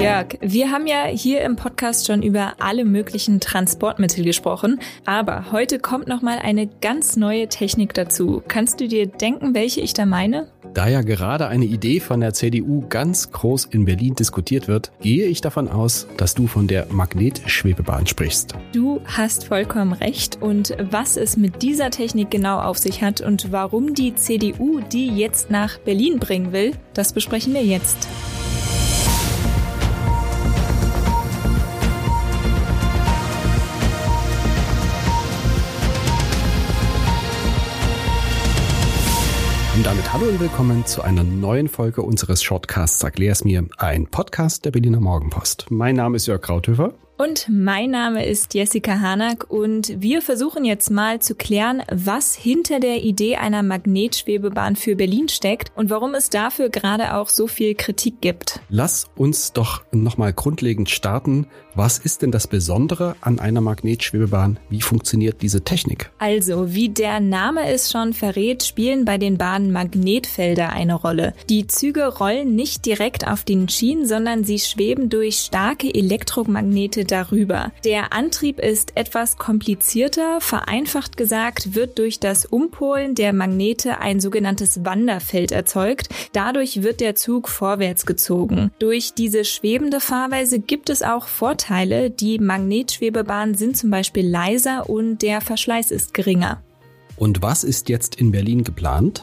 Jörg, wir haben ja hier im Podcast schon über alle möglichen Transportmittel gesprochen, aber heute kommt noch mal eine ganz neue Technik dazu. Kannst du dir denken, welche ich da meine? Da ja gerade eine Idee von der CDU ganz groß in Berlin diskutiert wird, gehe ich davon aus, dass du von der Magnetschwebebahn sprichst. Du hast vollkommen recht. Und was es mit dieser Technik genau auf sich hat und warum die CDU die jetzt nach Berlin bringen will, das besprechen wir jetzt. Damit hallo und willkommen zu einer neuen Folge unseres Shortcasts Erklär's mir, ein Podcast der Berliner Morgenpost. Mein Name ist Jörg Krauthöfer. Und mein Name ist Jessica Hanack und wir versuchen jetzt mal zu klären, was hinter der Idee einer Magnetschwebebahn für Berlin steckt und warum es dafür gerade auch so viel Kritik gibt. Lass uns doch nochmal grundlegend starten. Was ist denn das Besondere an einer Magnetschwebebahn? Wie funktioniert diese Technik? Also, wie der Name es schon verrät, spielen bei den Bahnen Magnetfelder eine Rolle. Die Züge rollen nicht direkt auf den Schienen, sondern sie schweben durch starke Darüber. Der Antrieb ist etwas komplizierter. Vereinfacht gesagt wird durch das Umpolen der Magnete ein sogenanntes Wanderfeld erzeugt. Dadurch wird der Zug vorwärts gezogen. Durch diese schwebende Fahrweise gibt es auch Vorteile. Die Magnetschwebebahnen sind zum Beispiel leiser und der Verschleiß ist geringer. Und was ist jetzt in Berlin geplant?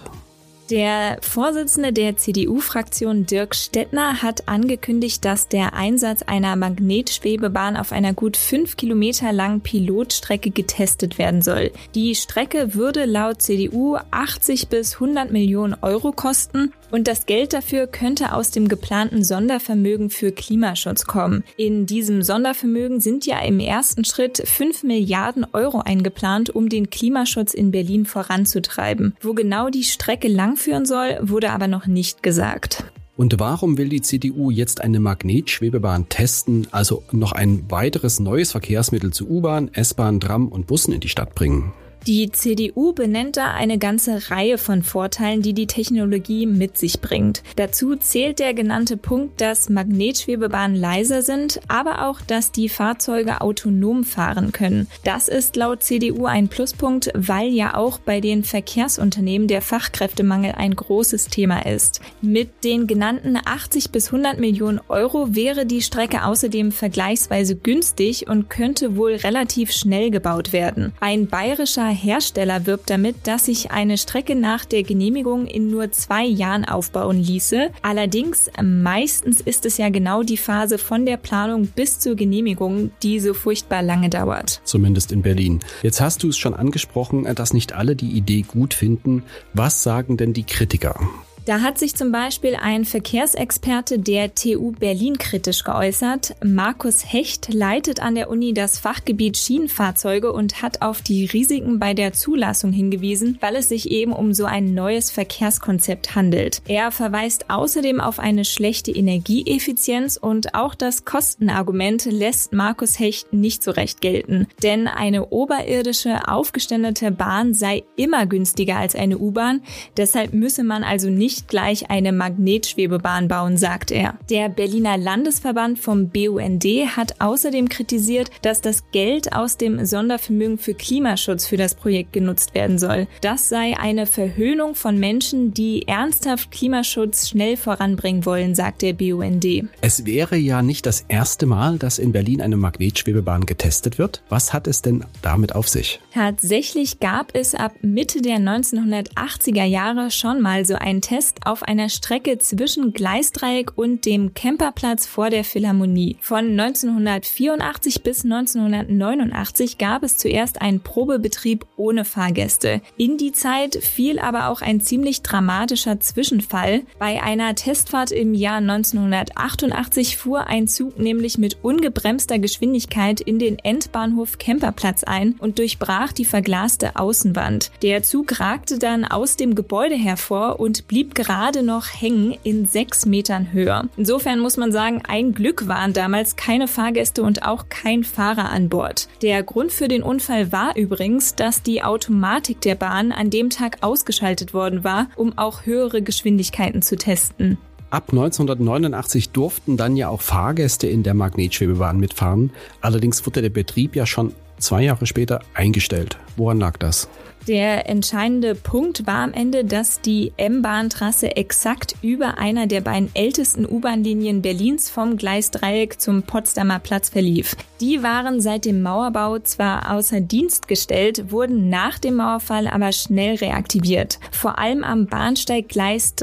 Der Vorsitzende der CDU-Fraktion Dirk Stettner hat angekündigt, dass der Einsatz einer Magnetschwebebahn auf einer gut fünf Kilometer langen Pilotstrecke getestet werden soll. Die Strecke würde laut CDU 80 bis 100 Millionen Euro kosten und das Geld dafür könnte aus dem geplanten Sondervermögen für Klimaschutz kommen. In diesem Sondervermögen sind ja im ersten Schritt 5 Milliarden Euro eingeplant, um den Klimaschutz in Berlin voranzutreiben. Wo genau die Strecke langführen soll, wurde aber noch nicht gesagt. Und warum will die CDU jetzt eine Magnetschwebebahn testen, also noch ein weiteres neues Verkehrsmittel zu U-Bahn, S-Bahn, Tram und Bussen in die Stadt bringen? Die CDU benennt da eine ganze Reihe von Vorteilen, die die Technologie mit sich bringt. Dazu zählt der genannte Punkt, dass Magnetschwebebahnen leiser sind, aber auch, dass die Fahrzeuge autonom fahren können. Das ist laut CDU ein Pluspunkt, weil ja auch bei den Verkehrsunternehmen der Fachkräftemangel ein großes Thema ist. Mit den genannten 80 bis 100 Millionen Euro wäre die Strecke außerdem vergleichsweise günstig und könnte wohl relativ schnell gebaut werden. Ein bayerischer Hersteller wirbt damit, dass sich eine Strecke nach der Genehmigung in nur zwei Jahren aufbauen ließe. Allerdings, meistens ist es ja genau die Phase von der Planung bis zur Genehmigung, die so furchtbar lange dauert. Zumindest in Berlin. Jetzt hast du es schon angesprochen, dass nicht alle die Idee gut finden. Was sagen denn die Kritiker? Da hat sich zum Beispiel ein Verkehrsexperte der TU Berlin kritisch geäußert. Markus Hecht leitet an der Uni das Fachgebiet Schienenfahrzeuge und hat auf die Risiken bei der Zulassung hingewiesen, weil es sich eben um so ein neues Verkehrskonzept handelt. Er verweist außerdem auf eine schlechte Energieeffizienz und auch das Kostenargument lässt Markus Hecht nicht so recht gelten. Denn eine oberirdische, aufgeständete Bahn sei immer günstiger als eine U-Bahn. Deshalb müsse man also nicht nicht gleich eine Magnetschwebebahn bauen, sagt er. Der Berliner Landesverband vom BUND hat außerdem kritisiert, dass das Geld aus dem Sondervermögen für Klimaschutz für das Projekt genutzt werden soll. Das sei eine Verhöhnung von Menschen, die ernsthaft Klimaschutz schnell voranbringen wollen, sagt der BUND. Es wäre ja nicht das erste Mal, dass in Berlin eine Magnetschwebebahn getestet wird. Was hat es denn damit auf sich? Tatsächlich gab es ab Mitte der 1980er Jahre schon mal so einen Test ist auf einer Strecke zwischen Gleisdreieck und dem Camperplatz vor der Philharmonie. Von 1984 bis 1989 gab es zuerst einen Probebetrieb ohne Fahrgäste. In die Zeit fiel aber auch ein ziemlich dramatischer Zwischenfall. Bei einer Testfahrt im Jahr 1988 fuhr ein Zug nämlich mit ungebremster Geschwindigkeit in den Endbahnhof Camperplatz ein und durchbrach die verglaste Außenwand. Der Zug ragte dann aus dem Gebäude hervor und blieb gerade noch hängen in sechs Metern Höhe. Insofern muss man sagen, ein Glück waren damals keine Fahrgäste und auch kein Fahrer an Bord. Der Grund für den Unfall war übrigens, dass die Automatik der Bahn an dem Tag ausgeschaltet worden war, um auch höhere Geschwindigkeiten zu testen. Ab 1989 durften dann ja auch Fahrgäste in der Magnetschwebebahn mitfahren. Allerdings wurde der Betrieb ja schon zwei Jahre später eingestellt. Woran lag das? Der entscheidende Punkt war am Ende, dass die M-Bahn-Trasse exakt über einer der beiden ältesten U-Bahn-Linien Berlins vom Gleisdreieck zum Potsdamer Platz verlief. Die waren seit dem Mauerbau zwar außer Dienst gestellt, wurden nach dem Mauerfall aber schnell reaktiviert. Vor allem am Bahnsteig Gleis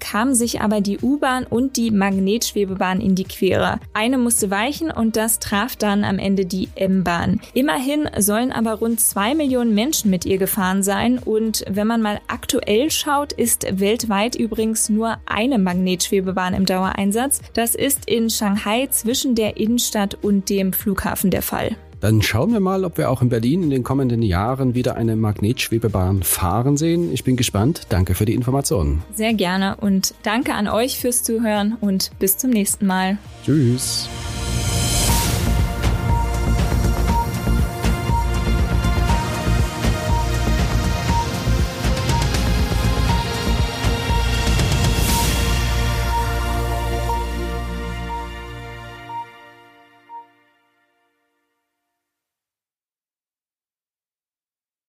kamen sich aber die U-Bahn und die Magnetschwebebahn in die Quere. Eine musste weichen und das traf dann am Ende die M-Bahn. Immerhin sollen aber rund zwei Millionen Menschen mit ihr gefahren sein. Und wenn man mal aktuell schaut, ist weltweit übrigens nur eine Magnetschwebebahn im Dauereinsatz. Das ist in Shanghai zwischen der Innenstadt und dem Flughafen der Fall. Dann schauen wir mal, ob wir auch in Berlin in den kommenden Jahren wieder eine Magnetschwebebahn fahren sehen. Ich bin gespannt. Danke für die Informationen. Sehr gerne und danke an euch fürs Zuhören und bis zum nächsten Mal. Tschüss.